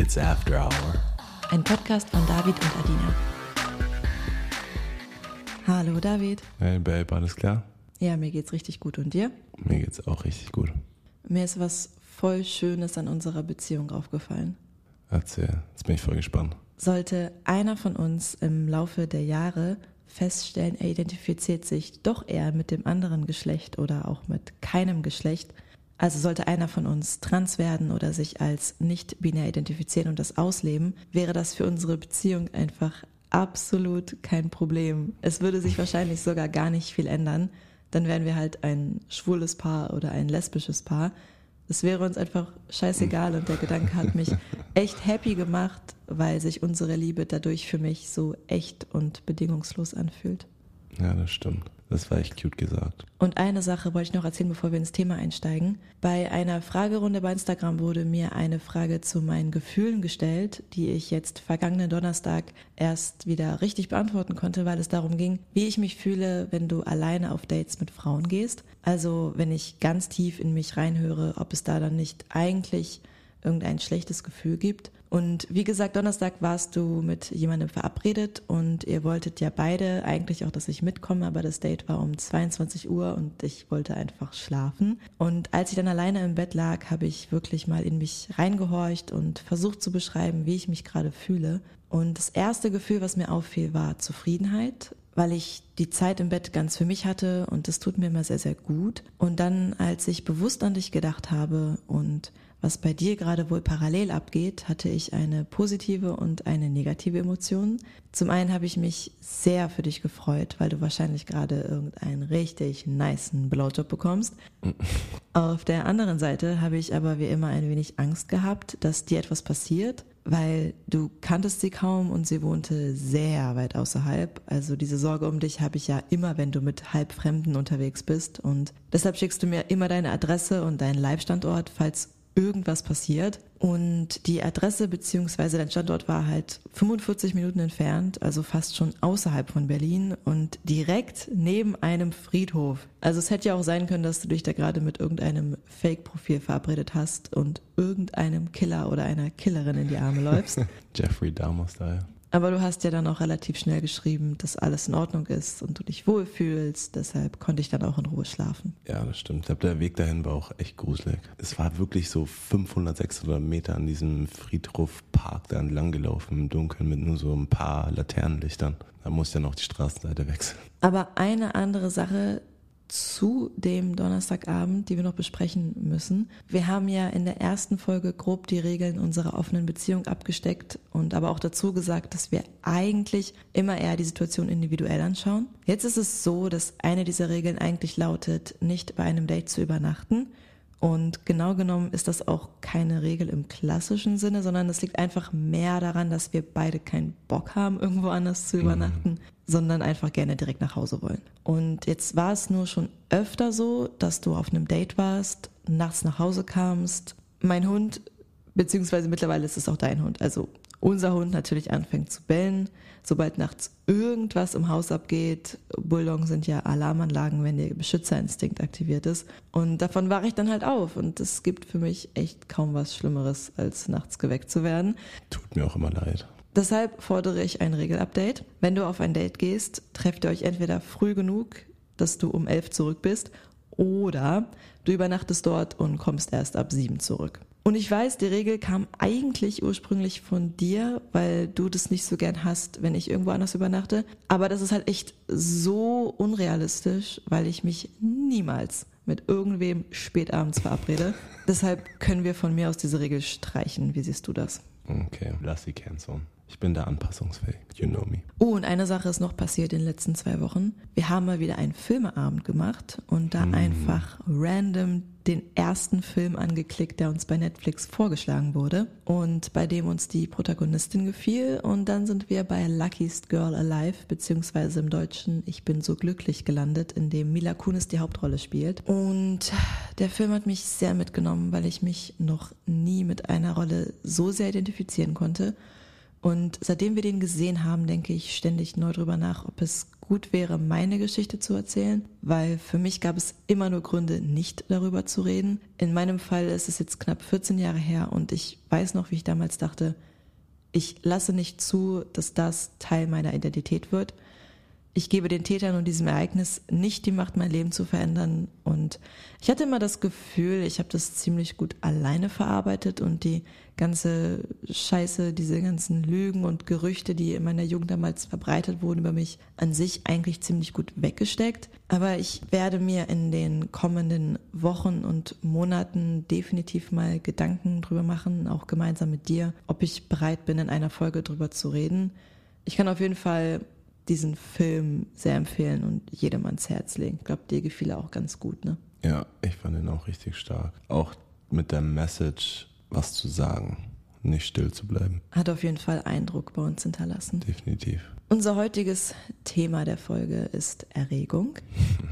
It's After Hour. Ein Podcast von David und Adina. Hallo David. Hey Babe, alles klar? Ja, mir geht's richtig gut und dir? Mir geht's auch richtig gut. Mir ist was voll Schönes an unserer Beziehung aufgefallen. Erzähl, jetzt bin ich voll gespannt. Sollte einer von uns im Laufe der Jahre feststellen, er identifiziert sich doch eher mit dem anderen Geschlecht oder auch mit keinem Geschlecht, also sollte einer von uns trans werden oder sich als nicht binär identifizieren und das ausleben, wäre das für unsere Beziehung einfach absolut kein Problem. Es würde sich wahrscheinlich sogar gar nicht viel ändern. Dann wären wir halt ein schwules Paar oder ein lesbisches Paar. Es wäre uns einfach scheißegal und der Gedanke hat mich echt happy gemacht, weil sich unsere Liebe dadurch für mich so echt und bedingungslos anfühlt. Ja, das stimmt. Das war echt cute gesagt. Und eine Sache wollte ich noch erzählen, bevor wir ins Thema einsteigen. Bei einer Fragerunde bei Instagram wurde mir eine Frage zu meinen Gefühlen gestellt, die ich jetzt vergangenen Donnerstag erst wieder richtig beantworten konnte, weil es darum ging, wie ich mich fühle, wenn du alleine auf Dates mit Frauen gehst. Also wenn ich ganz tief in mich reinhöre, ob es da dann nicht eigentlich irgendein schlechtes Gefühl gibt. Und wie gesagt, Donnerstag warst du mit jemandem verabredet und ihr wolltet ja beide eigentlich auch, dass ich mitkomme, aber das Date war um 22 Uhr und ich wollte einfach schlafen. Und als ich dann alleine im Bett lag, habe ich wirklich mal in mich reingehorcht und versucht zu beschreiben, wie ich mich gerade fühle. Und das erste Gefühl, was mir auffiel, war Zufriedenheit, weil ich die Zeit im Bett ganz für mich hatte und das tut mir immer sehr, sehr gut. Und dann, als ich bewusst an dich gedacht habe und was bei dir gerade wohl parallel abgeht, hatte ich eine positive und eine negative Emotion. Zum einen habe ich mich sehr für dich gefreut, weil du wahrscheinlich gerade irgendeinen richtig niceen Blowjob bekommst. Auf der anderen Seite habe ich aber wie immer ein wenig Angst gehabt, dass dir etwas passiert, weil du kanntest sie kaum und sie wohnte sehr weit außerhalb. Also diese Sorge um dich habe ich ja immer, wenn du mit Halbfremden unterwegs bist und deshalb schickst du mir immer deine Adresse und deinen Live-Standort, falls irgendwas passiert. Und die Adresse beziehungsweise dein Standort war halt 45 Minuten entfernt, also fast schon außerhalb von Berlin und direkt neben einem Friedhof. Also es hätte ja auch sein können, dass du dich da gerade mit irgendeinem Fake-Profil verabredet hast und irgendeinem Killer oder einer Killerin in die Arme läufst. Jeffrey Dahmer-Style. Aber du hast ja dann auch relativ schnell geschrieben, dass alles in Ordnung ist und du dich wohlfühlst. Deshalb konnte ich dann auch in Ruhe schlafen. Ja, das stimmt. Ich glaube, der Weg dahin war auch echt gruselig. Es war wirklich so 500, 600 Meter an diesem Friedhofpark da entlang gelaufen im Dunkeln mit nur so ein paar Laternenlichtern. Da musste ja noch die Straßenseite wechseln. Aber eine andere Sache, zu dem Donnerstagabend, die wir noch besprechen müssen. Wir haben ja in der ersten Folge grob die Regeln unserer offenen Beziehung abgesteckt und aber auch dazu gesagt, dass wir eigentlich immer eher die Situation individuell anschauen. Jetzt ist es so, dass eine dieser Regeln eigentlich lautet, nicht bei einem Date zu übernachten. Und genau genommen ist das auch keine Regel im klassischen Sinne, sondern es liegt einfach mehr daran, dass wir beide keinen Bock haben, irgendwo anders zu übernachten, mhm. sondern einfach gerne direkt nach Hause wollen. Und jetzt war es nur schon öfter so, dass du auf einem Date warst, nachts nach Hause kamst, mein Hund, beziehungsweise mittlerweile ist es auch dein Hund, also unser Hund natürlich anfängt zu bellen, sobald nachts irgendwas im Haus abgeht. Bulldoggen sind ja Alarmanlagen, wenn der Beschützerinstinkt aktiviert ist. Und davon wache ich dann halt auf. Und es gibt für mich echt kaum was Schlimmeres, als nachts geweckt zu werden. Tut mir auch immer leid. Deshalb fordere ich ein Regelupdate. Wenn du auf ein Date gehst, trefft ihr euch entweder früh genug, dass du um elf zurück bist, oder du übernachtest dort und kommst erst ab sieben zurück. Und ich weiß, die Regel kam eigentlich ursprünglich von dir, weil du das nicht so gern hast, wenn ich irgendwo anders übernachte. Aber das ist halt echt so unrealistisch, weil ich mich niemals mit irgendwem spätabends verabrede. Deshalb können wir von mir aus diese Regel streichen. Wie siehst du das? Okay, lass sie canceln. Ich bin da anpassungsfähig. You know me. Oh, und eine Sache ist noch passiert in den letzten zwei Wochen. Wir haben mal wieder einen Filmeabend gemacht und da mm. einfach random den ersten Film angeklickt, der uns bei Netflix vorgeschlagen wurde und bei dem uns die Protagonistin gefiel. Und dann sind wir bei Luckiest Girl Alive, beziehungsweise im Deutschen Ich bin so glücklich gelandet, in dem Mila Kunis die Hauptrolle spielt. Und der Film hat mich sehr mitgenommen, weil ich mich noch nie mit einer Rolle so sehr identifizieren konnte. Und seitdem wir den gesehen haben, denke ich ständig neu drüber nach, ob es gut wäre, meine Geschichte zu erzählen, weil für mich gab es immer nur Gründe, nicht darüber zu reden. In meinem Fall ist es jetzt knapp 14 Jahre her und ich weiß noch, wie ich damals dachte, ich lasse nicht zu, dass das Teil meiner Identität wird ich gebe den Tätern und diesem Ereignis nicht die Macht, mein Leben zu verändern. Und ich hatte immer das Gefühl, ich habe das ziemlich gut alleine verarbeitet und die ganze Scheiße, diese ganzen Lügen und Gerüchte, die in meiner Jugend damals verbreitet wurden über mich, an sich eigentlich ziemlich gut weggesteckt. Aber ich werde mir in den kommenden Wochen und Monaten definitiv mal Gedanken drüber machen, auch gemeinsam mit dir, ob ich bereit bin, in einer Folge drüber zu reden. Ich kann auf jeden Fall diesen Film sehr empfehlen und jedem ans Herz legen. Ich glaube, dir gefiel er auch ganz gut, ne? Ja, ich fand ihn auch richtig stark. Auch mit der Message, was zu sagen, nicht still zu bleiben. Hat auf jeden Fall Eindruck bei uns hinterlassen. Definitiv. Unser heutiges Thema der Folge ist Erregung.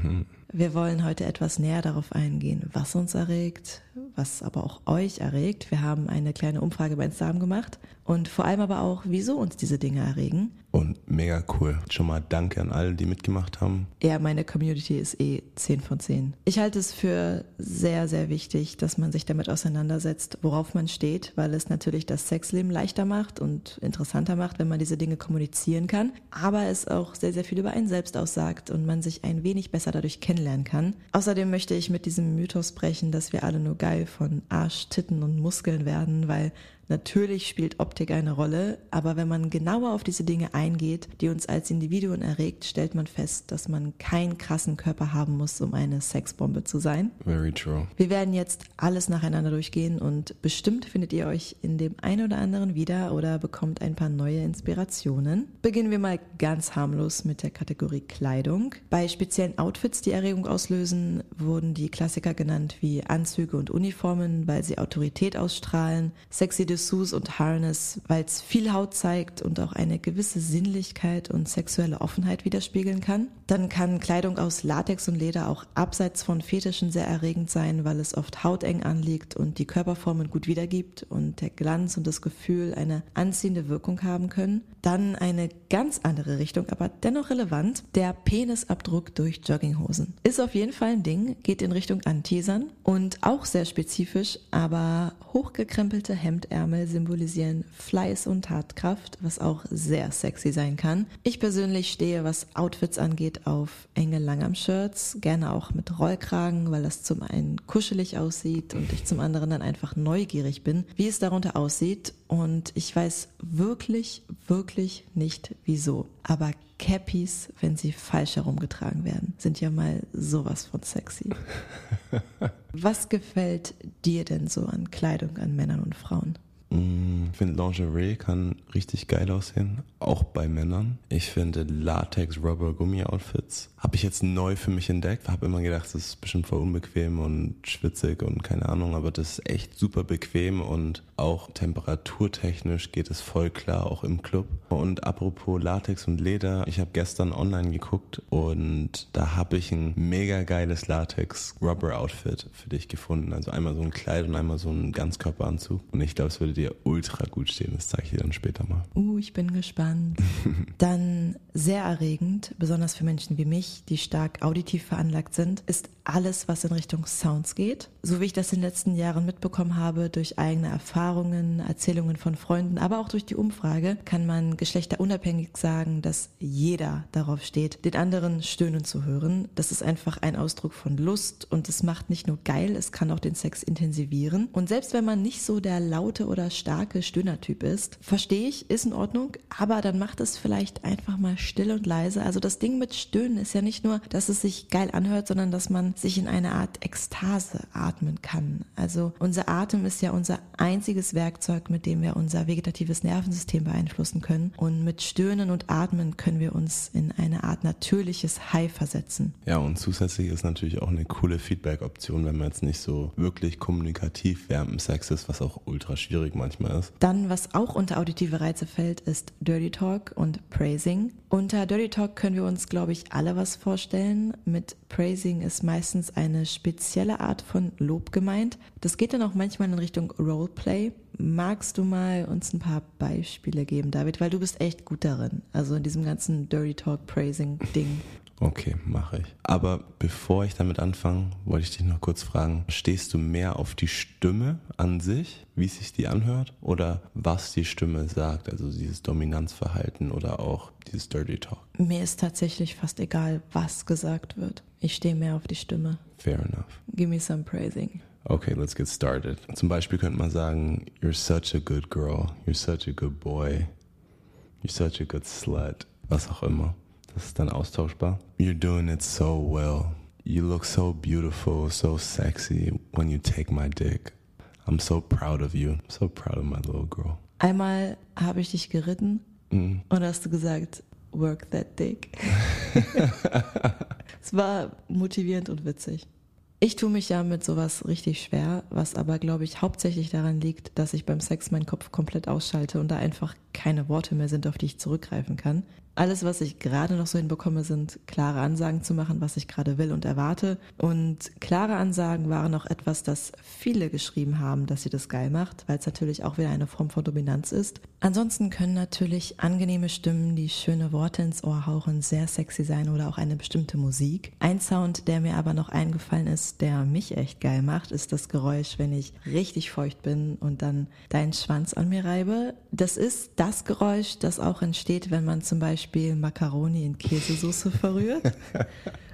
Wir wollen heute etwas näher darauf eingehen, was uns erregt, was aber auch euch erregt. Wir haben eine kleine Umfrage bei Instagram gemacht und vor allem aber auch, wieso uns diese Dinge erregen. Und mega cool. Schon mal danke an alle, die mitgemacht haben. Ja, meine Community ist eh 10 von 10. Ich halte es für sehr, sehr wichtig, dass man sich damit auseinandersetzt, worauf man steht, weil es natürlich das Sexleben leichter macht und interessanter macht, wenn man diese Dinge kommunizieren kann, aber es auch sehr, sehr viel über einen selbst aussagt und man sich ein wenig besser dadurch kennenlernen kann. Außerdem möchte ich mit diesem Mythos brechen, dass wir alle nur geil von Arsch, Titten und Muskeln werden, weil Natürlich spielt Optik eine Rolle, aber wenn man genauer auf diese Dinge eingeht, die uns als Individuen erregt, stellt man fest, dass man keinen krassen Körper haben muss, um eine Sexbombe zu sein. Very true. Wir werden jetzt alles nacheinander durchgehen und bestimmt findet ihr euch in dem einen oder anderen wieder oder bekommt ein paar neue Inspirationen. Beginnen wir mal ganz harmlos mit der Kategorie Kleidung. Bei speziellen Outfits, die Erregung auslösen, wurden die Klassiker genannt wie Anzüge und Uniformen, weil sie Autorität ausstrahlen, sexy Dessous und Harness, weil es viel Haut zeigt und auch eine gewisse Sinnlichkeit und sexuelle Offenheit widerspiegeln kann. Dann kann Kleidung aus Latex und Leder auch abseits von Fetischen sehr erregend sein, weil es oft hauteng anliegt und die Körperformen gut wiedergibt und der Glanz und das Gefühl eine anziehende Wirkung haben können. Dann eine ganz andere Richtung, aber dennoch relevant, der Penisabdruck durch Jogginghosen. Ist auf jeden Fall ein Ding, geht in Richtung Anteasern und auch sehr spezifisch, aber hochgekrempelte Hemdärmel Ärmel symbolisieren Fleiß und Tatkraft, was auch sehr sexy sein kann. Ich persönlich stehe, was Outfits angeht, auf enge Langarm-Shirts, gerne auch mit Rollkragen, weil das zum einen kuschelig aussieht und ich zum anderen dann einfach neugierig bin, wie es darunter aussieht. Und ich weiß wirklich, wirklich nicht wieso. Aber Cappies, wenn sie falsch herumgetragen werden, sind ja mal sowas von sexy. Was gefällt dir denn so an Kleidung an Männern und Frauen? Ich finde Lingerie kann richtig geil aussehen, auch bei Männern. Ich finde Latex Rubber Gummi Outfits habe ich jetzt neu für mich entdeckt. Habe immer gedacht, das ist bestimmt voll unbequem und schwitzig und keine Ahnung, aber das ist echt super bequem und auch temperaturtechnisch geht es voll klar, auch im Club. Und apropos Latex und Leder, ich habe gestern online geguckt und da habe ich ein mega geiles Latex Rubber Outfit für dich gefunden. Also einmal so ein Kleid und einmal so ein Ganzkörperanzug. Und ich glaube, es würde dir ultra gut stehen. Das zeige ich dir dann später mal. Uh, ich bin gespannt. dann sehr erregend, besonders für Menschen wie mich, die stark auditiv veranlagt sind, ist alles, was in Richtung Sounds geht. So wie ich das in den letzten Jahren mitbekommen habe, durch eigene Erfahrungen, Erzählungen von Freunden, aber auch durch die Umfrage, kann man geschlechterunabhängig sagen, dass jeder darauf steht, den anderen stöhnen zu hören. Das ist einfach ein Ausdruck von Lust und es macht nicht nur geil, es kann auch den Sex intensivieren. Und selbst wenn man nicht so der laute oder starke Stöhnertyp ist, verstehe ich, ist in Ordnung, aber dann macht es vielleicht einfach mal still und leise. Also das Ding mit Stöhnen ist ja nicht nur, dass es sich geil anhört, sondern dass man sich in eine Art Ekstase atmen kann. Also unser Atem ist ja unser einziges Werkzeug, mit dem wir unser vegetatives Nervensystem beeinflussen können. Und mit Stöhnen und Atmen können wir uns in eine Art natürliches High versetzen. Ja, und zusätzlich ist natürlich auch eine coole Feedback-Option, wenn man jetzt nicht so wirklich kommunikativ während dem Sex ist, was auch ultra schwierig manchmal ist. Dann, was auch unter auditive Reize fällt, ist Dirty Talk und Praising. Unter Dirty Talk können wir uns, glaube ich, alle was vorstellen. Mit Praising ist meistens eine spezielle Art von Lob gemeint. Das geht dann auch manchmal in Richtung Roleplay. Magst du mal uns ein paar Beispiele geben, David? Weil du bist echt gut darin. Also in diesem ganzen Dirty Talk Praising Ding. Okay, mache ich. Aber bevor ich damit anfange, wollte ich dich noch kurz fragen, stehst du mehr auf die Stimme an sich, wie sich die anhört, oder was die Stimme sagt, also dieses Dominanzverhalten oder auch dieses Dirty Talk? Mir ist tatsächlich fast egal, was gesagt wird. Ich stehe mehr auf die Stimme. Fair enough. Give me some praising. Okay, let's get started. Zum Beispiel könnte man sagen, you're such a good girl, you're such a good boy, you're such a good slut, was auch immer. Das ist dann austauschbar. You're doing it so well. You look so beautiful, so sexy when you take my dick. I'm so proud of you. I'm so proud of my little girl. Einmal habe ich dich geritten Mhm. und hast du gesagt, work that dick. es war motivierend und witzig. Ich tue mich ja mit sowas richtig schwer, was aber, glaube ich, hauptsächlich daran liegt, dass ich beim Sex meinen Kopf komplett ausschalte und da einfach keine Worte mehr sind, auf die ich zurückgreifen kann. Alles, was ich gerade noch so hinbekomme, sind klare Ansagen zu machen, was ich gerade will und erwarte. Und klare Ansagen waren auch etwas, das viele geschrieben haben, dass sie das geil macht, weil es natürlich auch wieder eine Form von Dominanz ist. Ansonsten können natürlich angenehme Stimmen, die schöne Worte ins Ohr hauchen, sehr sexy sein oder auch eine bestimmte Musik. Ein Sound, der mir aber noch eingefallen ist, der mich echt geil macht, ist das Geräusch, wenn ich richtig feucht bin und dann deinen Schwanz an mir reibe. Das ist das Geräusch, das auch entsteht, wenn man zum Beispiel Macaroni in Käsesoße verrührt.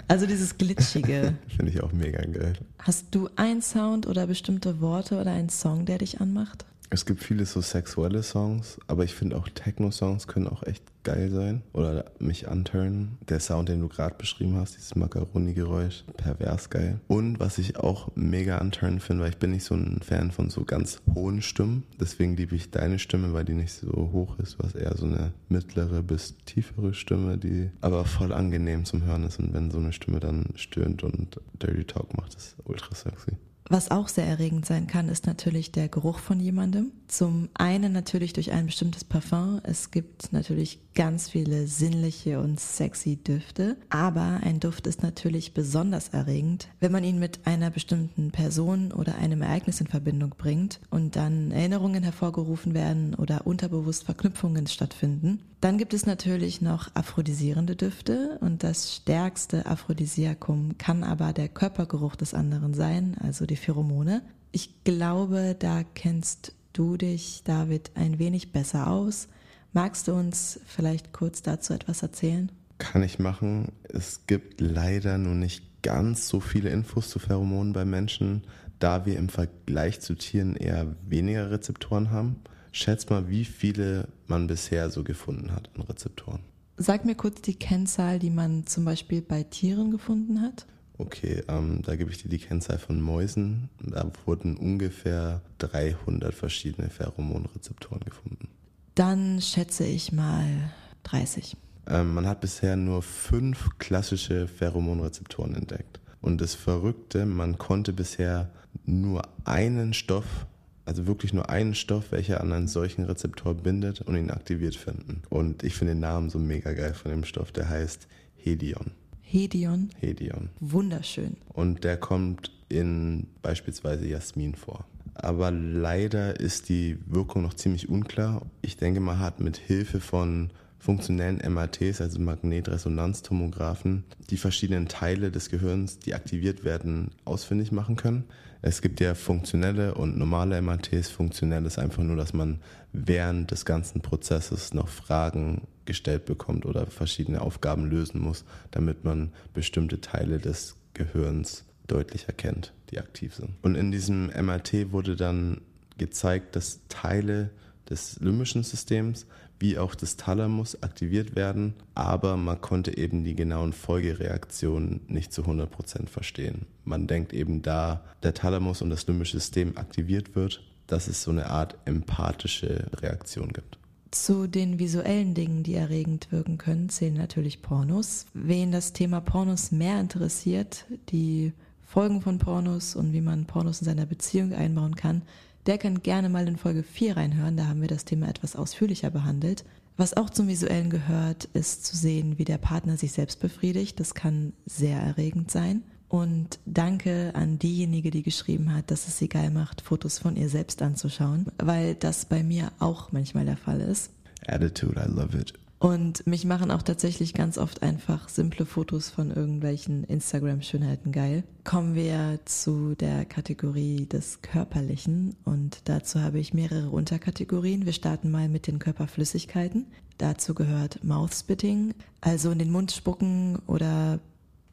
Also dieses Glitschige. Finde ich auch mega geil. Hast du einen Sound oder bestimmte Worte oder einen Song, der dich anmacht? Es gibt viele so sexuelle Songs, aber ich finde auch Techno-Songs können auch echt geil sein oder mich anturnen. Der Sound, den du gerade beschrieben hast, dieses Macaroni-Geräusch, pervers geil. Und was ich auch mega anturnen finde, weil ich bin nicht so ein Fan von so ganz hohen Stimmen. Deswegen liebe ich deine Stimme, weil die nicht so hoch ist. Hast eher so eine mittlere bis tiefere Stimme, die aber voll angenehm zum Hören ist. Und wenn so eine Stimme dann stöhnt und Dirty Talk macht, ist ultra sexy. Was auch sehr erregend sein kann, ist natürlich der Geruch von jemandem. Zum einen natürlich durch ein bestimmtes Parfum. Es gibt natürlich ganz viele sinnliche und sexy Düfte. Aber ein Duft ist natürlich besonders erregend, wenn man ihn mit einer bestimmten Person oder einem Ereignis in Verbindung bringt und dann Erinnerungen hervorgerufen werden oder unterbewusst Verknüpfungen stattfinden. Dann gibt es natürlich noch aphrodisierende Düfte und das stärkste Aphrodisiakum kann aber der Körpergeruch des anderen sein, also die Pheromone. Ich glaube, da kennst du dich, David, ein wenig besser aus. Magst du uns vielleicht kurz dazu etwas erzählen? Kann ich machen. Es gibt leider nur nicht ganz so viele Infos zu Pheromonen bei Menschen, da wir im Vergleich zu Tieren eher weniger Rezeptoren haben. Schätz mal, wie viele man bisher so gefunden hat an Rezeptoren. Sag mir kurz die Kennzahl, die man zum Beispiel bei Tieren gefunden hat. Okay, ähm, da gebe ich dir die Kennzahl von Mäusen. Da wurden ungefähr 300 verschiedene Pheromonrezeptoren gefunden. Dann schätze ich mal 30. Ähm, man hat bisher nur fünf klassische Pheromonrezeptoren entdeckt. Und das Verrückte, man konnte bisher nur einen Stoff, also wirklich nur einen Stoff, welcher an einen solchen Rezeptor bindet und ihn aktiviert finden. Und ich finde den Namen so mega geil von dem Stoff, der heißt Hedion. Hedion, Hedion. wunderschön. Und der kommt in beispielsweise Jasmin vor. Aber leider ist die Wirkung noch ziemlich unklar. Ich denke, man hat mit Hilfe von funktionellen MRTs, also Magnetresonanztomographen, die verschiedenen Teile des Gehirns, die aktiviert werden, ausfindig machen können. Es gibt ja funktionelle und normale MRTs. Funktionell ist einfach nur, dass man während des ganzen Prozesses noch Fragen gestellt bekommt oder verschiedene Aufgaben lösen muss, damit man bestimmte Teile des Gehirns deutlich erkennt, die aktiv sind. Und in diesem MRT wurde dann gezeigt, dass Teile des limbischen Systems wie auch des Thalamus aktiviert werden, aber man konnte eben die genauen Folgereaktionen nicht zu 100% verstehen. Man denkt eben da der Thalamus und das limbische System aktiviert wird, dass es so eine Art empathische Reaktion gibt. Zu den visuellen Dingen, die erregend wirken können, zählen natürlich Pornos. Wen das Thema Pornos mehr interessiert, die Folgen von Pornos und wie man Pornos in seiner Beziehung einbauen kann, der kann gerne mal in Folge 4 reinhören, da haben wir das Thema etwas ausführlicher behandelt. Was auch zum Visuellen gehört, ist zu sehen, wie der Partner sich selbst befriedigt. Das kann sehr erregend sein. Und danke an diejenige, die geschrieben hat, dass es sie geil macht, Fotos von ihr selbst anzuschauen, weil das bei mir auch manchmal der Fall ist. Attitude, I love it. Und mich machen auch tatsächlich ganz oft einfach simple Fotos von irgendwelchen Instagram-Schönheiten geil. Kommen wir zu der Kategorie des Körperlichen und dazu habe ich mehrere Unterkategorien. Wir starten mal mit den Körperflüssigkeiten. Dazu gehört Mouthspitting, also in den Mund spucken oder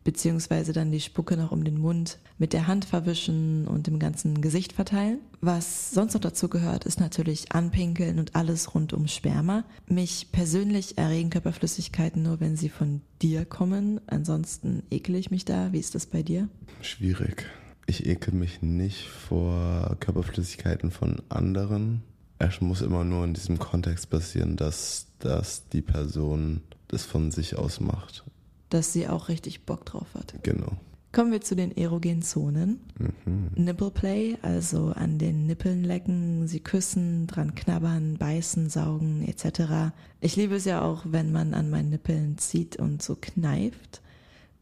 beziehungsweise dann die Spucke noch um den Mund mit der Hand verwischen und im ganzen Gesicht verteilen. Was sonst noch dazu gehört, ist natürlich Anpinkeln und alles rund um Sperma. Mich persönlich erregen Körperflüssigkeiten nur, wenn sie von dir kommen. Ansonsten ekel ich mich da. Wie ist das bei dir? Schwierig. Ich ekel mich nicht vor Körperflüssigkeiten von anderen. Es muss immer nur in diesem Kontext passieren, dass, dass die Person das von sich aus macht dass sie auch richtig Bock drauf hat. Genau. Kommen wir zu den erogenen Zonen. Mhm. Nipple Play, also an den Nippeln lecken, sie küssen, dran knabbern, beißen, saugen etc. Ich liebe es ja auch, wenn man an meinen Nippeln zieht und so kneift.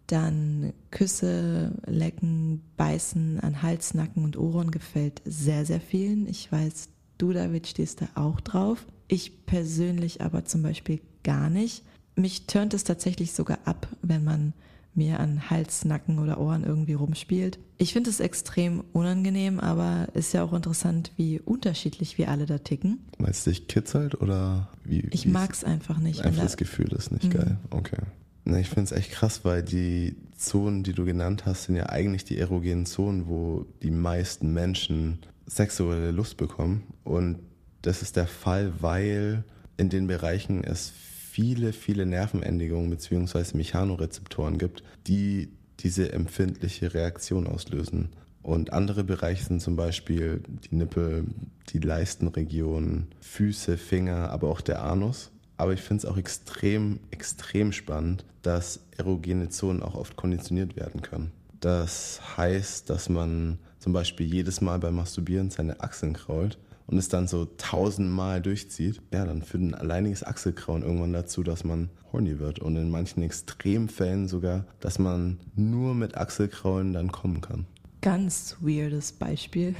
Dann Küsse, Lecken, Beißen an Hals, Nacken und Ohren gefällt sehr, sehr vielen. Ich weiß, du, David, stehst da auch drauf. Ich persönlich aber zum Beispiel gar nicht. Mich turnt es tatsächlich sogar ab, wenn man mir an Hals, Nacken oder Ohren irgendwie rumspielt. Ich finde es extrem unangenehm, aber ist ja auch interessant, wie unterschiedlich wir alle da ticken. Meinst du dich kitzelt oder wie? Ich mag es einfach nicht. Einfach das Gefühl ist nicht mhm. geil. Okay. Na, ich finde es echt krass, weil die Zonen, die du genannt hast, sind ja eigentlich die erogenen Zonen, wo die meisten Menschen sexuelle Lust bekommen. Und das ist der Fall, weil in den Bereichen es viele, viele Nervenendigungen bzw. Mechanorezeptoren gibt, die diese empfindliche Reaktion auslösen. Und andere Bereiche sind zum Beispiel die Nippel, die Leistenregion, Füße, Finger, aber auch der Anus. Aber ich finde es auch extrem, extrem spannend, dass erogene Zonen auch oft konditioniert werden können. Das heißt, dass man zum Beispiel jedes Mal beim Masturbieren seine Achseln krault und es dann so tausendmal durchzieht, ja, dann führt ein alleiniges Achselkrauen irgendwann dazu, dass man horny wird und in manchen Extremfällen sogar, dass man nur mit Achselkrauen dann kommen kann. Ganz weirdes Beispiel.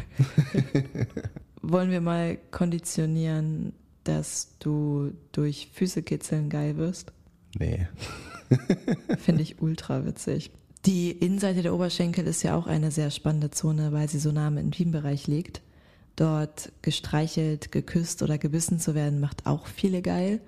Wollen wir mal konditionieren, dass du durch Füße kitzeln geil wirst? Nee. Finde ich ultra witzig. Die Innenseite der Oberschenkel ist ja auch eine sehr spannende Zone, weil sie so nah im Intimbereich liegt. Dort gestreichelt, geküsst oder gebissen zu werden, macht auch viele geil.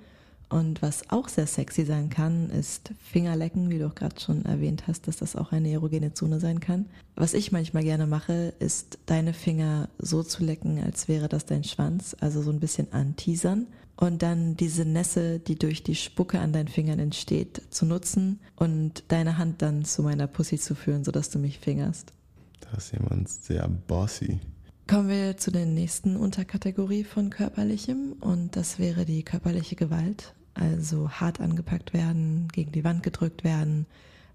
Und was auch sehr sexy sein kann, ist Fingerlecken, wie du auch gerade schon erwähnt hast, dass das auch eine erogene Zone sein kann. Was ich manchmal gerne mache, ist deine Finger so zu lecken, als wäre das dein Schwanz, also so ein bisschen anteasern. Und dann diese Nässe, die durch die Spucke an deinen Fingern entsteht, zu nutzen und deine Hand dann zu meiner Pussy zu führen, sodass du mich fingerst. Da ist jemand sehr bossy. Kommen wir zu der nächsten Unterkategorie von körperlichem und das wäre die körperliche Gewalt. Also hart angepackt werden, gegen die Wand gedrückt werden,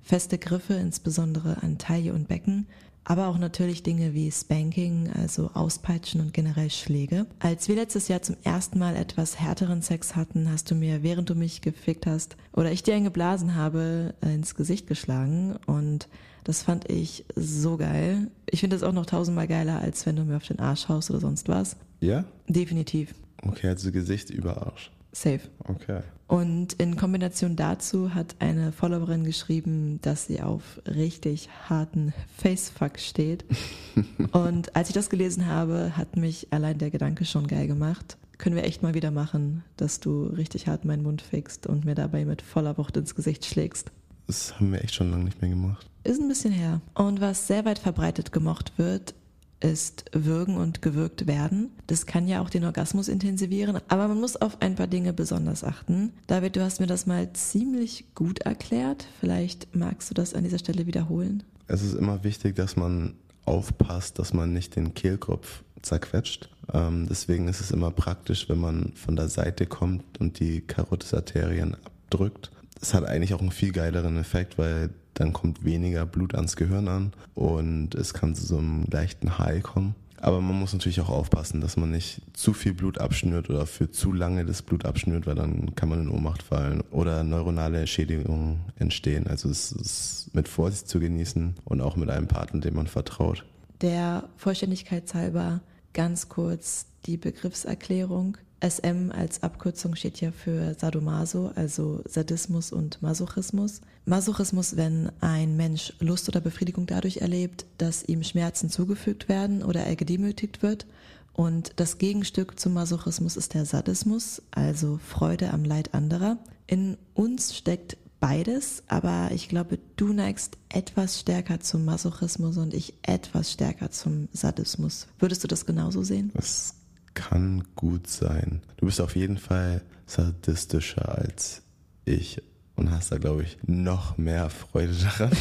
feste Griffe, insbesondere an Taille und Becken, aber auch natürlich Dinge wie Spanking, also Auspeitschen und generell Schläge. Als wir letztes Jahr zum ersten Mal etwas härteren Sex hatten, hast du mir, während du mich gefickt hast oder ich dir einen geblasen habe, ins Gesicht geschlagen und das fand ich so geil. Ich finde das auch noch tausendmal geiler, als wenn du mir auf den Arsch haust oder sonst was. Ja? Definitiv. Okay, also Gesicht über Arsch. Safe. Okay. Und in Kombination dazu hat eine Followerin geschrieben, dass sie auf richtig harten Facefuck steht. Und als ich das gelesen habe, hat mich allein der Gedanke schon geil gemacht. Können wir echt mal wieder machen, dass du richtig hart meinen Mund fickst und mir dabei mit voller Wucht ins Gesicht schlägst. Das haben wir echt schon lange nicht mehr gemacht. Ist ein bisschen her. Und was sehr weit verbreitet gemocht wird, ist Würgen und gewürgt werden. Das kann ja auch den Orgasmus intensivieren, aber man muss auf ein paar Dinge besonders achten. David, du hast mir das mal ziemlich gut erklärt. Vielleicht magst du das an dieser Stelle wiederholen. Es ist immer wichtig, dass man aufpasst, dass man nicht den Kehlkopf zerquetscht. Ähm, deswegen ist es immer praktisch, wenn man von der Seite kommt und die Karotisarterien abdrückt es hat eigentlich auch einen viel geileren Effekt, weil dann kommt weniger Blut ans Gehirn an und es kann zu so einem leichten High kommen. Aber man muss natürlich auch aufpassen, dass man nicht zu viel Blut abschnürt oder für zu lange das Blut abschnürt, weil dann kann man in Ohnmacht fallen oder neuronale Schädigungen entstehen. Also es ist mit Vorsicht zu genießen und auch mit einem Partner, dem man vertraut. Der Vollständigkeit halber ganz kurz die Begriffserklärung. SM als Abkürzung steht ja für Sadomaso, also Sadismus und Masochismus. Masochismus, wenn ein Mensch Lust oder Befriedigung dadurch erlebt, dass ihm Schmerzen zugefügt werden oder er gedemütigt wird. Und das Gegenstück zum Masochismus ist der Sadismus, also Freude am Leid anderer. In uns steckt beides, aber ich glaube, du neigst etwas stärker zum Masochismus und ich etwas stärker zum Sadismus. Würdest du das genauso sehen? Das kann gut sein. Du bist auf jeden Fall sadistischer als ich und hast da, glaube ich, noch mehr Freude daran.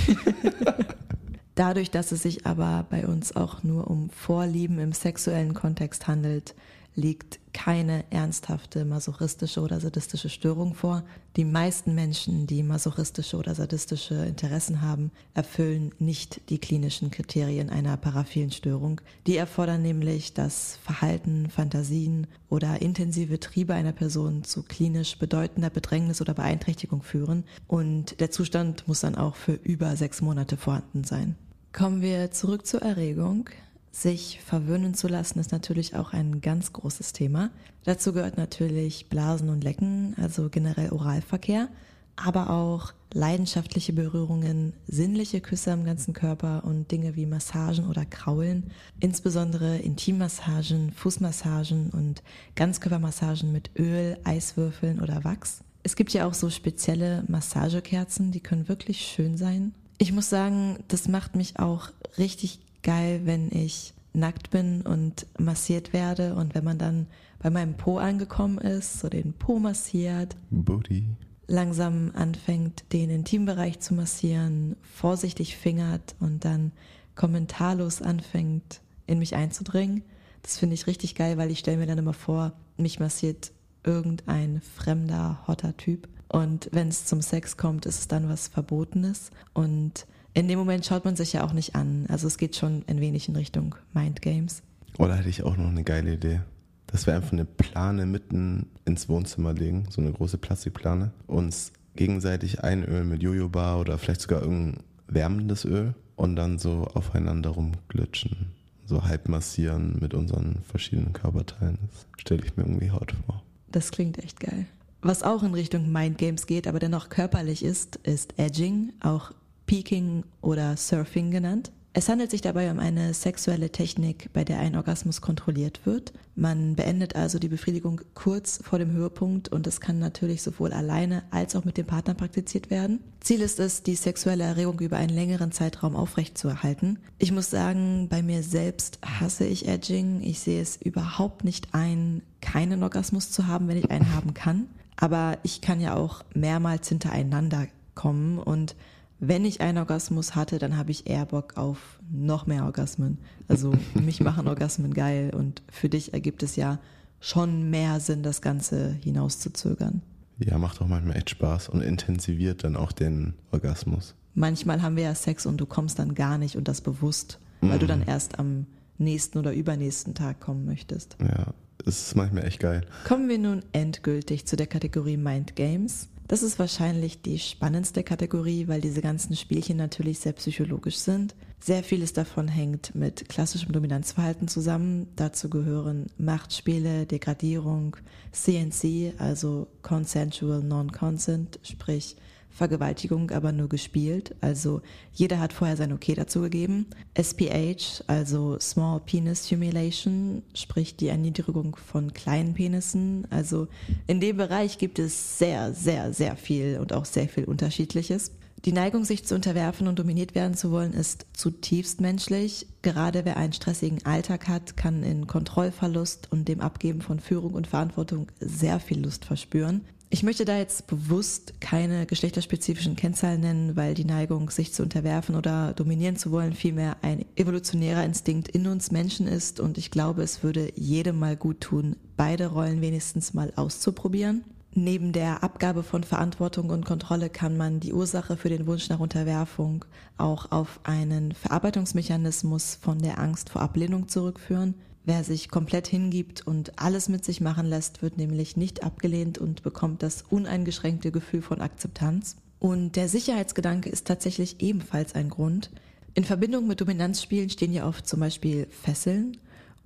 Dadurch, dass es sich aber bei uns auch nur um Vorlieben im sexuellen Kontext handelt, liegt keine ernsthafte masochistische oder sadistische Störung vor. Die meisten Menschen, die masochistische oder sadistische Interessen haben, erfüllen nicht die klinischen Kriterien einer paraphilen Störung. Die erfordern nämlich, dass Verhalten, Fantasien oder intensive Triebe einer Person zu klinisch bedeutender Bedrängnis oder Beeinträchtigung führen und der Zustand muss dann auch für über sechs Monate vorhanden sein. Kommen wir zurück zur Erregung. Sich verwöhnen zu lassen ist natürlich auch ein ganz großes Thema. Dazu gehört natürlich Blasen und Lecken, also generell Oralverkehr, aber auch leidenschaftliche Berührungen, sinnliche Küsse am ganzen Körper und Dinge wie Massagen oder Kraulen, insbesondere Intimmassagen, Fußmassagen und Ganzkörpermassagen mit Öl, Eiswürfeln oder Wachs. Es gibt ja auch so spezielle Massagekerzen, die können wirklich schön sein. Ich muss sagen, das macht mich auch richtig geil, wenn ich nackt bin und massiert werde und wenn man dann bei meinem Po angekommen ist, so den Po massiert. Booty. Langsam anfängt, den Intimbereich zu massieren, vorsichtig fingert und dann kommentarlos anfängt, in mich einzudringen. Das finde ich richtig geil, weil ich stelle mir dann immer vor, mich massiert irgendein fremder, hotter Typ. Und wenn es zum Sex kommt, ist es dann was Verbotenes. Und in dem Moment schaut man sich ja auch nicht an. Also es geht schon ein wenig in Richtung Mind Games. Oder hätte ich auch noch eine geile Idee. Dass wir einfach eine Plane mitten ins Wohnzimmer legen, so eine große Plastikplane, uns gegenseitig einölen mit Jojoba oder vielleicht sogar irgendein wärmendes Öl und dann so aufeinander rumglitschen, so halb massieren mit unseren verschiedenen Körperteilen. Das stelle ich mir irgendwie hart vor. Das klingt echt geil. Was auch in Richtung Mind Games geht, aber dennoch körperlich ist, ist Edging, auch Peaking oder Surfing genannt. Es handelt sich dabei um eine sexuelle Technik, bei der ein Orgasmus kontrolliert wird. Man beendet also die Befriedigung kurz vor dem Höhepunkt und es kann natürlich sowohl alleine als auch mit dem Partner praktiziert werden. Ziel ist es, die sexuelle Erregung über einen längeren Zeitraum aufrechtzuerhalten. Ich muss sagen, bei mir selbst hasse ich Edging. Ich sehe es überhaupt nicht ein, keinen Orgasmus zu haben, wenn ich einen haben kann. Aber ich kann ja auch mehrmals hintereinander kommen und wenn ich einen Orgasmus hatte, dann habe ich eher Bock auf noch mehr Orgasmen. Also mich machen Orgasmen geil und für dich ergibt es ja schon mehr Sinn, das Ganze hinauszuzögern. Ja, macht auch manchmal echt Spaß und intensiviert dann auch den Orgasmus. Manchmal haben wir ja Sex und du kommst dann gar nicht und das bewusst, weil mhm. du dann erst am nächsten oder übernächsten Tag kommen möchtest. Ja, es ist manchmal echt geil. Kommen wir nun endgültig zu der Kategorie Mind Games. Das ist wahrscheinlich die spannendste Kategorie, weil diese ganzen Spielchen natürlich sehr psychologisch sind. Sehr vieles davon hängt mit klassischem Dominanzverhalten zusammen. Dazu gehören Machtspiele, Degradierung, CNC, also Consensual Non-Consent, sprich Vergewaltigung, aber nur gespielt. Also jeder hat vorher sein Okay dazu gegeben. SPH, also Small Penis Humiliation, sprich die Erniedrigung von kleinen Penissen. Also in dem Bereich gibt es sehr, sehr, sehr viel und auch sehr viel Unterschiedliches. Die Neigung, sich zu unterwerfen und dominiert werden zu wollen, ist zutiefst menschlich. Gerade wer einen stressigen Alltag hat, kann in Kontrollverlust und dem Abgeben von Führung und Verantwortung sehr viel Lust verspüren. Ich möchte da jetzt bewusst keine geschlechterspezifischen Kennzahlen nennen, weil die Neigung, sich zu unterwerfen oder dominieren zu wollen, vielmehr ein evolutionärer Instinkt in uns Menschen ist und ich glaube, es würde jedem mal gut tun, beide Rollen wenigstens mal auszuprobieren. Neben der Abgabe von Verantwortung und Kontrolle kann man die Ursache für den Wunsch nach Unterwerfung auch auf einen Verarbeitungsmechanismus von der Angst vor Ablehnung zurückführen. Wer sich komplett hingibt und alles mit sich machen lässt, wird nämlich nicht abgelehnt und bekommt das uneingeschränkte Gefühl von Akzeptanz. Und der Sicherheitsgedanke ist tatsächlich ebenfalls ein Grund. In Verbindung mit Dominanzspielen stehen ja oft zum Beispiel Fesseln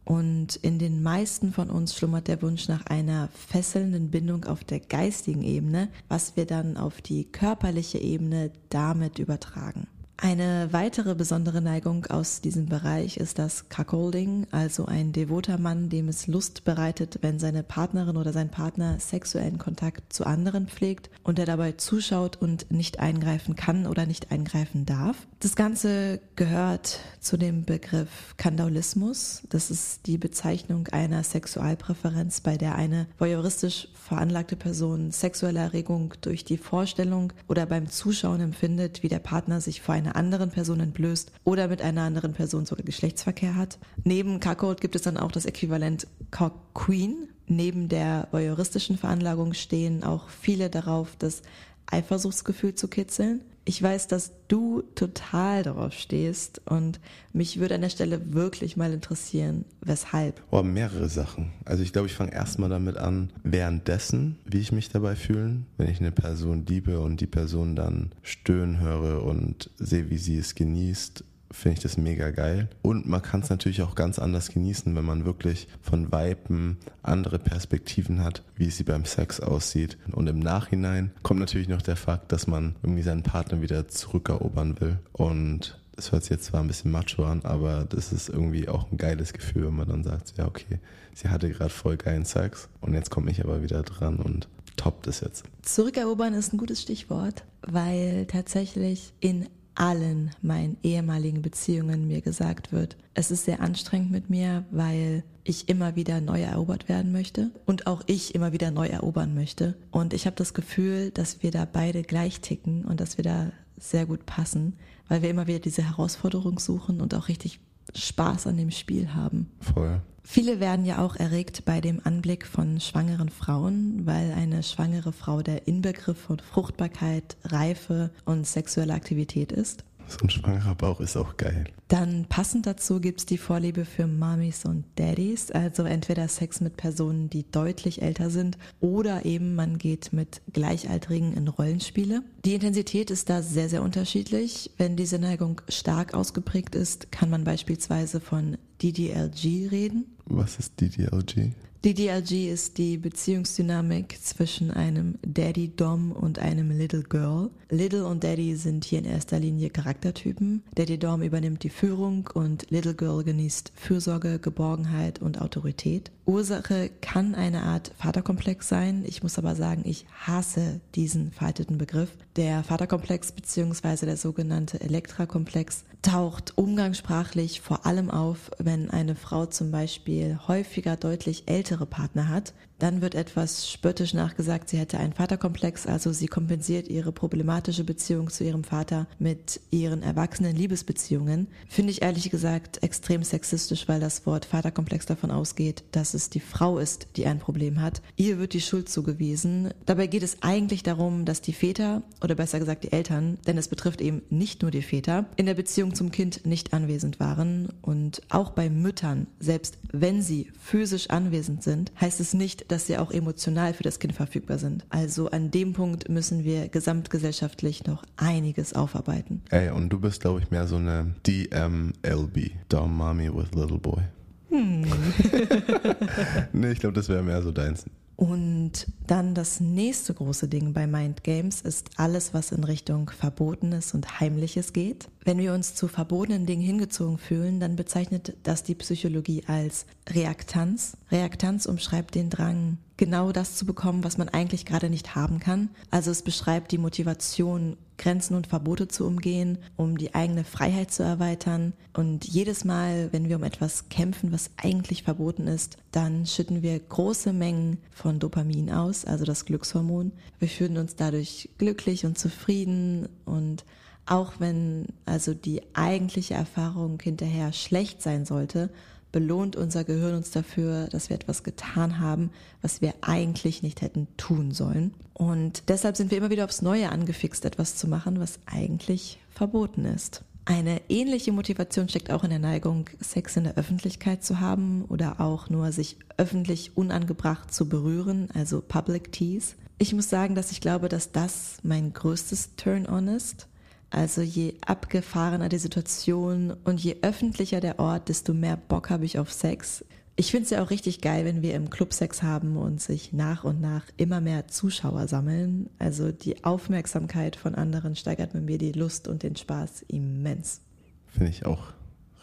und in den meisten von uns schlummert der Wunsch nach einer fesselnden Bindung auf der geistigen Ebene, was wir dann auf die körperliche Ebene damit übertragen. Eine weitere besondere Neigung aus diesem Bereich ist das Cuckolding, also ein devoter Mann, dem es Lust bereitet, wenn seine Partnerin oder sein Partner sexuellen Kontakt zu anderen pflegt und er dabei zuschaut und nicht eingreifen kann oder nicht eingreifen darf. Das Ganze gehört zu dem Begriff Kandaulismus. Das ist die Bezeichnung einer Sexualpräferenz, bei der eine voyeuristisch veranlagte Person sexuelle Erregung durch die Vorstellung oder beim Zuschauen empfindet, wie der Partner sich vor einer einer anderen Person entblößt oder mit einer anderen Person sogar Geschlechtsverkehr hat. Neben Cuckold gibt es dann auch das Äquivalent Cock Queen. Neben der voyeuristischen Veranlagung stehen auch viele darauf, das Eifersuchtsgefühl zu kitzeln. Ich weiß, dass du total darauf stehst und mich würde an der Stelle wirklich mal interessieren, weshalb. Oh, mehrere Sachen. Also ich glaube, ich fange erstmal damit an, währenddessen, wie ich mich dabei fühle, wenn ich eine Person liebe und die Person dann stöhnen höre und sehe, wie sie es genießt, finde ich das mega geil. Und man kann es natürlich auch ganz anders genießen, wenn man wirklich von Weipen andere Perspektiven hat, wie es sie beim Sex aussieht. Und im Nachhinein kommt natürlich noch der Fakt, dass man irgendwie seinen Partner wieder zurückerobern will. Und das hört sich jetzt zwar ein bisschen macho an, aber das ist irgendwie auch ein geiles Gefühl, wenn man dann sagt, ja, okay, sie hatte gerade voll geilen Sex und jetzt komme ich aber wieder dran und top das jetzt. Zurückerobern ist ein gutes Stichwort, weil tatsächlich in allen meinen ehemaligen Beziehungen mir gesagt wird, es ist sehr anstrengend mit mir, weil ich immer wieder neu erobert werden möchte und auch ich immer wieder neu erobern möchte. Und ich habe das Gefühl, dass wir da beide gleich ticken und dass wir da sehr gut passen, weil wir immer wieder diese Herausforderung suchen und auch richtig Spaß an dem Spiel haben. Voll. Viele werden ja auch erregt bei dem Anblick von schwangeren Frauen, weil eine schwangere Frau der Inbegriff von Fruchtbarkeit, Reife und sexueller Aktivität ist. So ein schwangerer Bauch ist auch geil. Dann passend dazu gibt es die Vorliebe für Mamis und Daddies, also entweder Sex mit Personen, die deutlich älter sind oder eben man geht mit Gleichaltrigen in Rollenspiele. Die Intensität ist da sehr, sehr unterschiedlich. Wenn diese Neigung stark ausgeprägt ist, kann man beispielsweise von DDLG reden. Was ist DDLG? DDLG ist die Beziehungsdynamik zwischen einem Daddy Dom und einem Little Girl. Little und Daddy sind hier in erster Linie Charaktertypen. Daddy Dom übernimmt die Führung und Little Girl genießt Fürsorge, Geborgenheit und Autorität. Ursache kann eine Art Vaterkomplex sein. Ich muss aber sagen, ich hasse diesen veralteten Begriff. Der Vaterkomplex bzw. der sogenannte Elektrakomplex taucht umgangssprachlich vor allem auf, wenn eine Frau zum Beispiel häufiger deutlich ältere Partner hat. Dann wird etwas spöttisch nachgesagt, sie hätte einen Vaterkomplex, also sie kompensiert ihre problematische Beziehung zu ihrem Vater mit ihren erwachsenen Liebesbeziehungen. Finde ich ehrlich gesagt extrem sexistisch, weil das Wort Vaterkomplex davon ausgeht, dass es die Frau ist, die ein Problem hat. Ihr wird die Schuld zugewiesen. Dabei geht es eigentlich darum, dass die Väter, oder besser gesagt die Eltern, denn es betrifft eben nicht nur die Väter, in der Beziehung zum Kind nicht anwesend waren. Und auch bei Müttern, selbst wenn sie physisch anwesend sind, heißt es nicht, dass sie auch emotional für das Kind verfügbar sind. Also an dem Punkt müssen wir gesamtgesellschaftlich noch einiges aufarbeiten. Ey, und du bist, glaube ich, mehr so eine DMLB, Dom Mommy with Little Boy. Hm. nee, ich glaube, das wäre mehr so deins. Und dann das nächste große Ding bei Mind Games ist alles, was in Richtung Verbotenes und Heimliches geht. Wenn wir uns zu verbotenen Dingen hingezogen fühlen, dann bezeichnet das die Psychologie als Reaktanz. Reaktanz umschreibt den Drang, genau das zu bekommen, was man eigentlich gerade nicht haben kann. Also es beschreibt die Motivation, Grenzen und Verbote zu umgehen, um die eigene Freiheit zu erweitern. Und jedes Mal, wenn wir um etwas kämpfen, was eigentlich verboten ist, dann schütten wir große Mengen von Dopamin aus, also das Glückshormon. Wir fühlen uns dadurch glücklich und zufrieden und auch wenn also die eigentliche Erfahrung hinterher schlecht sein sollte, belohnt unser Gehirn uns dafür, dass wir etwas getan haben, was wir eigentlich nicht hätten tun sollen. Und deshalb sind wir immer wieder aufs Neue angefixt, etwas zu machen, was eigentlich verboten ist. Eine ähnliche Motivation steckt auch in der Neigung, Sex in der Öffentlichkeit zu haben oder auch nur sich öffentlich unangebracht zu berühren, also Public Tease. Ich muss sagen, dass ich glaube, dass das mein größtes Turn-on ist. Also je abgefahrener die Situation und je öffentlicher der Ort, desto mehr Bock habe ich auf Sex. Ich finde es ja auch richtig geil, wenn wir im Club Sex haben und sich nach und nach immer mehr Zuschauer sammeln. Also die Aufmerksamkeit von anderen steigert mit mir die Lust und den Spaß immens. Finde ich auch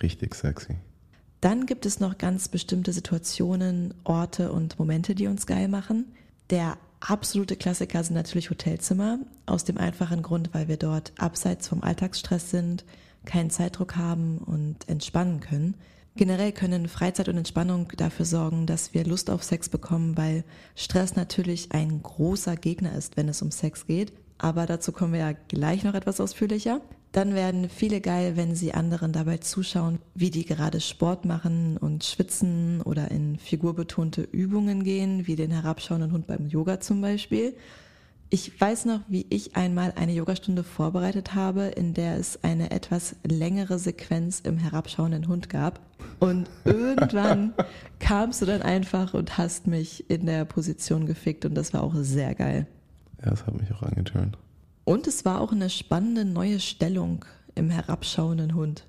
richtig sexy. Dann gibt es noch ganz bestimmte Situationen, Orte und Momente, die uns geil machen. Der absolute Klassiker sind natürlich Hotelzimmer, aus dem einfachen Grund, weil wir dort abseits vom Alltagsstress sind, keinen Zeitdruck haben und entspannen können. Generell können Freizeit und Entspannung dafür sorgen, dass wir Lust auf Sex bekommen, weil Stress natürlich ein großer Gegner ist, wenn es um Sex geht. Aber dazu kommen wir ja gleich noch etwas ausführlicher. Dann werden viele geil, wenn sie anderen dabei zuschauen, wie die gerade Sport machen und schwitzen oder in figurbetonte Übungen gehen, wie den herabschauenden Hund beim Yoga zum Beispiel. Ich weiß noch, wie ich einmal eine Yogastunde vorbereitet habe, in der es eine etwas längere Sequenz im herabschauenden Hund gab. Und irgendwann kamst du dann einfach und hast mich in der Position gefickt und das war auch sehr geil. Ja, das hat mich auch angetönt. Und es war auch eine spannende neue Stellung im herabschauenden Hund.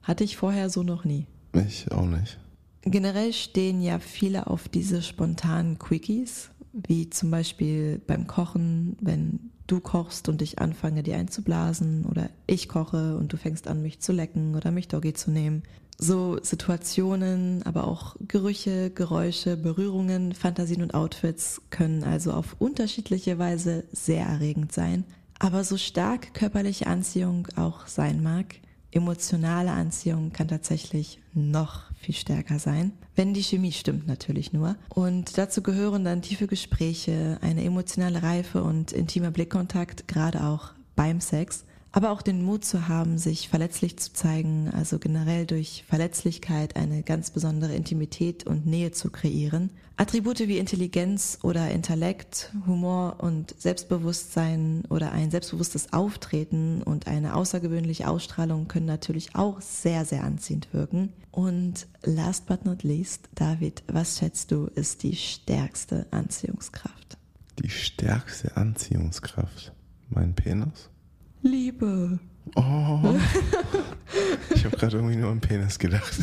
Hatte ich vorher so noch nie. Ich auch nicht. Generell stehen ja viele auf diese spontanen Quickies, wie zum Beispiel beim Kochen, wenn du kochst und ich anfange, dir einzublasen, oder ich koche und du fängst an, mich zu lecken oder mich Doggy zu nehmen. So Situationen, aber auch Gerüche, Geräusche, Berührungen, Fantasien und Outfits können also auf unterschiedliche Weise sehr erregend sein. Aber so stark körperliche Anziehung auch sein mag, emotionale Anziehung kann tatsächlich noch viel stärker sein, wenn die Chemie stimmt natürlich nur. Und dazu gehören dann tiefe Gespräche, eine emotionale Reife und intimer Blickkontakt, gerade auch beim Sex aber auch den Mut zu haben, sich verletzlich zu zeigen, also generell durch Verletzlichkeit eine ganz besondere Intimität und Nähe zu kreieren. Attribute wie Intelligenz oder Intellekt, Humor und Selbstbewusstsein oder ein selbstbewusstes Auftreten und eine außergewöhnliche Ausstrahlung können natürlich auch sehr, sehr anziehend wirken. Und last but not least, David, was schätzt du, ist die stärkste Anziehungskraft? Die stärkste Anziehungskraft? Mein Penis? Liebe. Oh. Ich habe gerade irgendwie nur an Penis gedacht.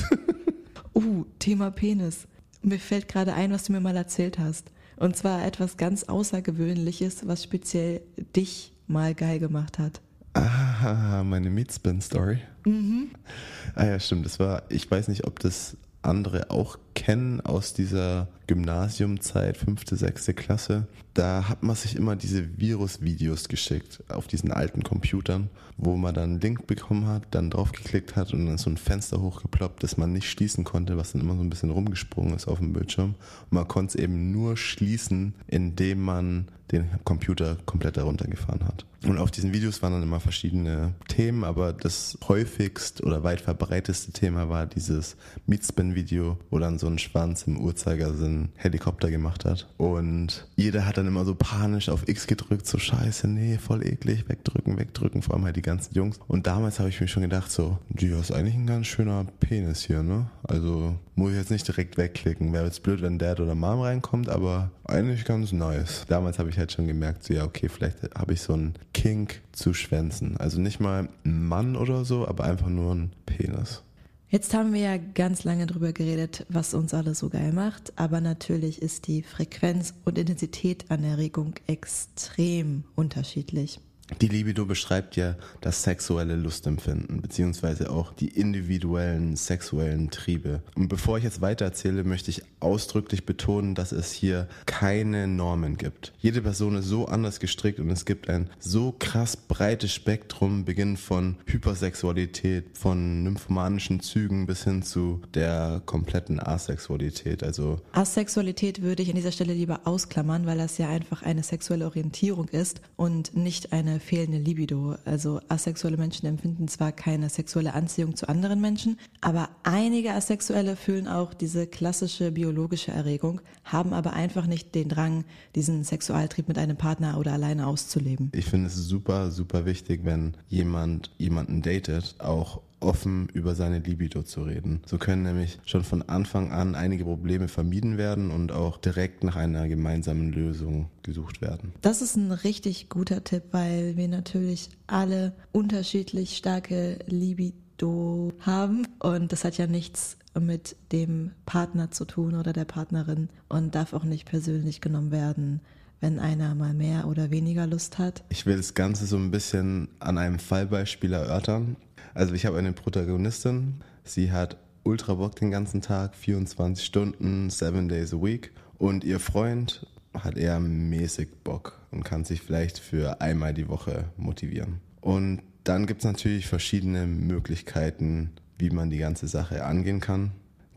Uh, Thema Penis. Mir fällt gerade ein, was du mir mal erzählt hast. Und zwar etwas ganz Außergewöhnliches, was speziell dich mal geil gemacht hat. Ah, meine Meatspin-Story. Mhm. Ah ja, stimmt. Das war, ich weiß nicht, ob das andere auch kennen aus dieser Gymnasiumzeit, fünfte, sechste Klasse. Da hat man sich immer diese Virus-Videos geschickt auf diesen alten Computern, wo man dann einen Link bekommen hat, dann draufgeklickt hat und dann so ein Fenster hochgeploppt, das man nicht schließen konnte, was dann immer so ein bisschen rumgesprungen ist auf dem Bildschirm. Und man konnte es eben nur schließen, indem man den Computer komplett heruntergefahren hat. Und auf diesen Videos waren dann immer verschiedene Themen, aber das häufigst oder weit verbreiteste Thema war dieses Meatspin-Video, wo dann so ein Schwanz im Uhrzeigersinn Helikopter gemacht hat. Und jeder hat dann immer so panisch auf X gedrückt, so scheiße, nee, voll eklig, wegdrücken, wegdrücken, vor allem halt die ganzen Jungs. Und damals habe ich mir schon gedacht, so, die ist eigentlich ein ganz schöner Penis hier, ne? Also muss ich jetzt nicht direkt wegklicken. Wäre jetzt blöd, wenn Dad oder Mom reinkommt, aber eigentlich ganz nice. Damals habe ich halt schon gemerkt, so ja, okay, vielleicht habe ich so einen Kink zu Schwänzen. Also nicht mal ein Mann oder so, aber einfach nur ein Penis. Jetzt haben wir ja ganz lange drüber geredet, was uns alle so geil macht, aber natürlich ist die Frequenz und Intensität an Erregung extrem unterschiedlich. Die Libido beschreibt ja das sexuelle Lustempfinden, beziehungsweise auch die individuellen sexuellen Triebe. Und bevor ich jetzt weiter erzähle, möchte ich ausdrücklich betonen, dass es hier keine Normen gibt. Jede Person ist so anders gestrickt und es gibt ein so krass breites Spektrum, beginnend von Hypersexualität, von nymphomanischen Zügen bis hin zu der kompletten Asexualität. Also Asexualität würde ich an dieser Stelle lieber ausklammern, weil das ja einfach eine sexuelle Orientierung ist und nicht eine fehlende Libido. Also asexuelle Menschen empfinden zwar keine sexuelle Anziehung zu anderen Menschen, aber einige Asexuelle fühlen auch diese klassische biologische Erregung, haben aber einfach nicht den Drang, diesen Sexualtrieb mit einem Partner oder alleine auszuleben. Ich finde es super, super wichtig, wenn jemand jemanden datet, auch offen über seine Libido zu reden. So können nämlich schon von Anfang an einige Probleme vermieden werden und auch direkt nach einer gemeinsamen Lösung gesucht werden. Das ist ein richtig guter Tipp, weil wir natürlich alle unterschiedlich starke Libido haben und das hat ja nichts mit dem Partner zu tun oder der Partnerin und darf auch nicht persönlich genommen werden wenn einer mal mehr oder weniger Lust hat. Ich will das Ganze so ein bisschen an einem Fallbeispiel erörtern. Also ich habe eine Protagonistin, sie hat ultra Bock den ganzen Tag, 24 Stunden, 7 days a week und ihr Freund hat eher mäßig Bock und kann sich vielleicht für einmal die Woche motivieren. Und dann gibt es natürlich verschiedene Möglichkeiten, wie man die ganze Sache angehen kann.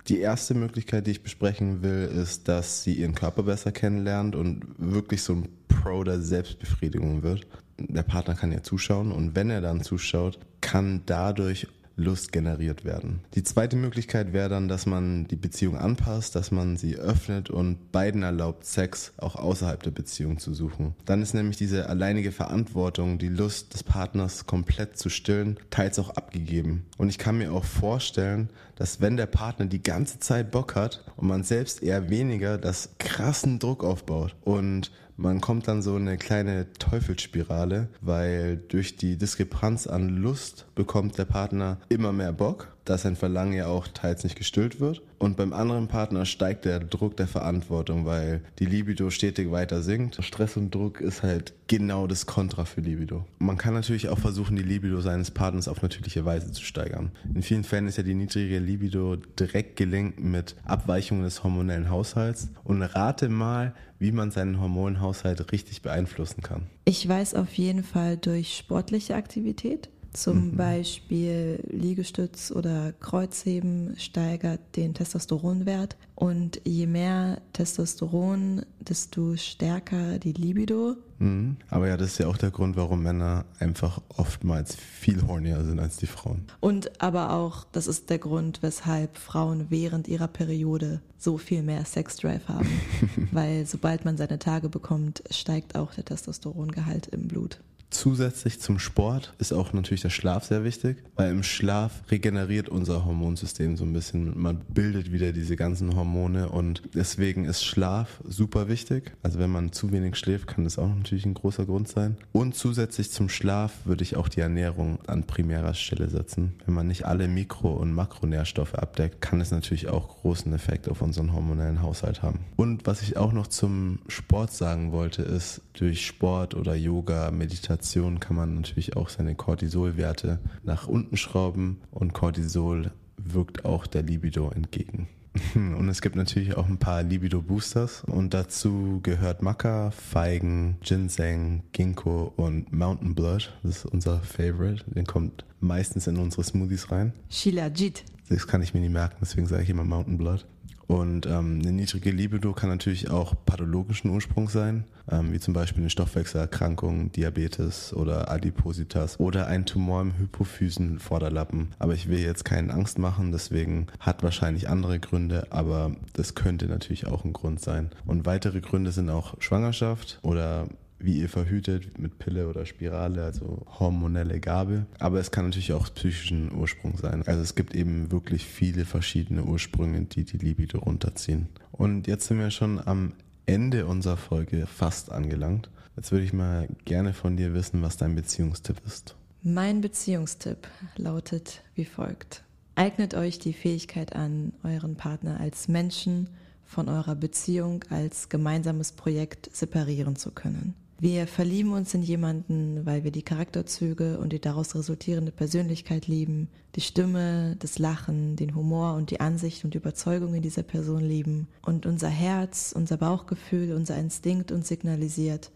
Die erste Möglichkeit, die ich besprechen will, ist, dass sie ihren Körper besser kennenlernt und wirklich so ein Pro der Selbstbefriedigung wird der Partner kann ja zuschauen und wenn er dann zuschaut, kann dadurch Lust generiert werden. Die zweite Möglichkeit wäre dann, dass man die Beziehung anpasst, dass man sie öffnet und beiden erlaubt, Sex auch außerhalb der Beziehung zu suchen. Dann ist nämlich diese alleinige Verantwortung, die Lust des Partners komplett zu stillen, teils auch abgegeben. Und ich kann mir auch vorstellen, dass wenn der Partner die ganze Zeit Bock hat und man selbst eher weniger, das krassen Druck aufbaut und man kommt dann so in eine kleine Teufelsspirale, weil durch die Diskrepanz an Lust bekommt der Partner immer mehr Bock, da sein Verlangen ja auch teils nicht gestillt wird. Und beim anderen Partner steigt der Druck der Verantwortung, weil die Libido stetig weiter sinkt. Stress und Druck ist halt genau das Kontra für Libido. Man kann natürlich auch versuchen, die Libido seines Partners auf natürliche Weise zu steigern. In vielen Fällen ist ja die niedrige Libido direkt gelingt mit Abweichungen des hormonellen Haushalts. Und rate mal, wie man seinen Hormonhaushalt richtig beeinflussen kann. Ich weiß auf jeden Fall durch sportliche Aktivität. Zum mhm. Beispiel Liegestütz oder Kreuzheben steigert den Testosteronwert. Und je mehr Testosteron, desto stärker die Libido. Mhm. Aber ja, das ist ja auch der Grund, warum Männer einfach oftmals viel hornier sind als die Frauen. Und aber auch, das ist der Grund, weshalb Frauen während ihrer Periode so viel mehr Sexdrive haben. Weil sobald man seine Tage bekommt, steigt auch der Testosterongehalt im Blut. Zusätzlich zum Sport ist auch natürlich der Schlaf sehr wichtig, weil im Schlaf regeneriert unser Hormonsystem so ein bisschen. Man bildet wieder diese ganzen Hormone und deswegen ist Schlaf super wichtig. Also wenn man zu wenig schläft, kann das auch natürlich ein großer Grund sein. Und zusätzlich zum Schlaf würde ich auch die Ernährung an primärer Stelle setzen. Wenn man nicht alle Mikro- und Makronährstoffe abdeckt, kann es natürlich auch großen Effekt auf unseren hormonellen Haushalt haben. Und was ich auch noch zum Sport sagen wollte, ist, durch Sport oder Yoga, Meditation, Meditation kann man natürlich auch seine Cortisolwerte nach unten schrauben und Cortisol wirkt auch der Libido entgegen. Und es gibt natürlich auch ein paar Libido-Boosters und dazu gehört Maca, Feigen, Ginseng, Ginkgo und Mountain Blood. Das ist unser Favorite. Den kommt meistens in unsere Smoothies rein. Shilajit. Das kann ich mir nicht merken, deswegen sage ich immer Mountain Blood. Und ähm, eine niedrige Libido kann natürlich auch pathologischen Ursprung sein, ähm, wie zum Beispiel eine Stoffwechselerkrankung, Diabetes oder Adipositas oder ein Tumor im Hypophysenvorderlappen. Aber ich will jetzt keinen Angst machen, deswegen hat wahrscheinlich andere Gründe, aber das könnte natürlich auch ein Grund sein. Und weitere Gründe sind auch Schwangerschaft oder wie ihr verhütet mit Pille oder Spirale, also hormonelle Gabe. Aber es kann natürlich auch psychischen Ursprung sein. Also es gibt eben wirklich viele verschiedene Ursprünge, die die Libido runterziehen. Und jetzt sind wir schon am Ende unserer Folge fast angelangt. Jetzt würde ich mal gerne von dir wissen, was dein Beziehungstipp ist. Mein Beziehungstipp lautet wie folgt. Eignet euch die Fähigkeit an, euren Partner als Menschen von eurer Beziehung als gemeinsames Projekt separieren zu können. Wir verlieben uns in jemanden, weil wir die Charakterzüge und die daraus resultierende Persönlichkeit lieben, die Stimme, das Lachen, den Humor und die Ansicht und Überzeugung in dieser Person lieben und unser Herz, unser Bauchgefühl, unser Instinkt uns signalisiert,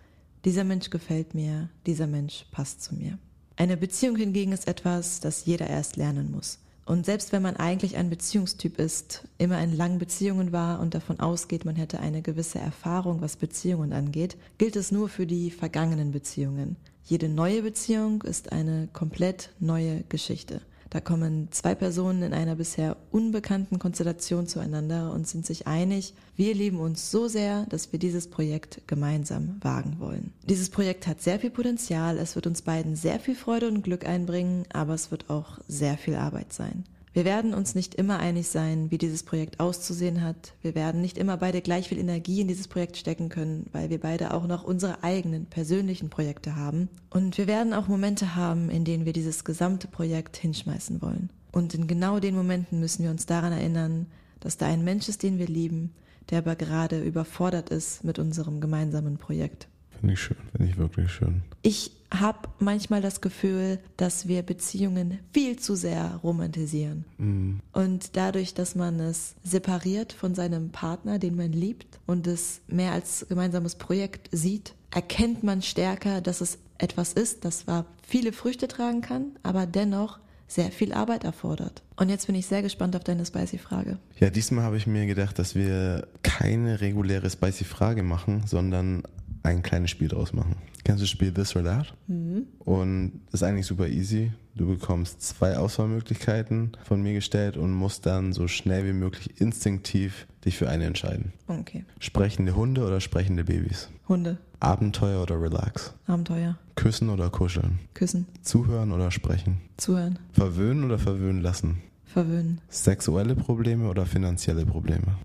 dieser Mensch gefällt mir, dieser Mensch passt zu mir. Eine Beziehung hingegen ist etwas, das jeder erst lernen muss. Und selbst wenn man eigentlich ein Beziehungstyp ist, immer in langen Beziehungen war und davon ausgeht, man hätte eine gewisse Erfahrung, was Beziehungen angeht, gilt es nur für die vergangenen Beziehungen. Jede neue Beziehung ist eine komplett neue Geschichte. Da kommen zwei Personen in einer bisher unbekannten Konstellation zueinander und sind sich einig, wir lieben uns so sehr, dass wir dieses Projekt gemeinsam wagen wollen. Dieses Projekt hat sehr viel Potenzial, es wird uns beiden sehr viel Freude und Glück einbringen, aber es wird auch sehr viel Arbeit sein. Wir werden uns nicht immer einig sein, wie dieses Projekt auszusehen hat. Wir werden nicht immer beide gleich viel Energie in dieses Projekt stecken können, weil wir beide auch noch unsere eigenen persönlichen Projekte haben. Und wir werden auch Momente haben, in denen wir dieses gesamte Projekt hinschmeißen wollen. Und in genau den Momenten müssen wir uns daran erinnern, dass da ein Mensch ist, den wir lieben, der aber gerade überfordert ist mit unserem gemeinsamen Projekt. Finde ich schön, finde ich wirklich schön. Ich habe manchmal das Gefühl, dass wir Beziehungen viel zu sehr romantisieren. Mhm. Und dadurch, dass man es separiert von seinem Partner, den man liebt, und es mehr als gemeinsames Projekt sieht, erkennt man stärker, dass es etwas ist, das zwar viele Früchte tragen kann, aber dennoch sehr viel Arbeit erfordert. Und jetzt bin ich sehr gespannt auf deine Spicy-Frage. Ja, diesmal habe ich mir gedacht, dass wir keine reguläre Spicy-Frage machen, sondern ein kleines Spiel draus machen. Kennst du das Spiel This or That? Mhm. Und das ist eigentlich super easy. Du bekommst zwei Auswahlmöglichkeiten von mir gestellt und musst dann so schnell wie möglich instinktiv dich für eine entscheiden. Okay. Sprechende Hunde oder sprechende Babys? Hunde, Abenteuer oder Relax? Abenteuer, Küssen oder kuscheln? küssen, Zuhören oder sprechen? zuhören, Verwöhnen oder verwöhnen lassen? verwöhnen, Sexuelle Probleme oder finanzielle Probleme?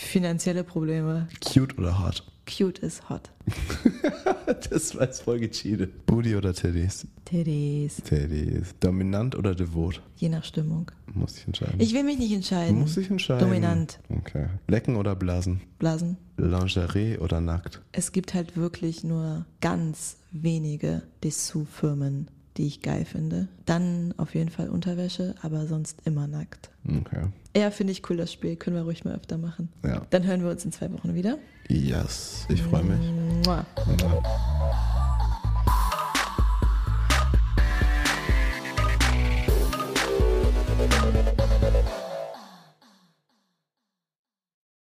Finanzielle Probleme. Cute oder hot? Cute ist hot. Das war jetzt voll gecheatet. Booty oder Titties? Titties, Titties. Dominant oder devot? je nach Stimmung. Muss ich entscheiden. Ich will mich nicht entscheiden. Muss ich entscheiden. Dominant. Okay. Lecken oder blasen? Blasen. Lingerie oder nackt? Es gibt halt wirklich nur ganz wenige Dessous-Firmen, die ich geil finde. Dann auf jeden Fall Unterwäsche, aber sonst immer nackt. Okay. Ja, finde ich cool, das Spiel. Können wir ruhig mal öfter machen. Ja. Dann hören wir uns in zwei Wochen wieder. Yes. Ich freue mich. Mua. Ja.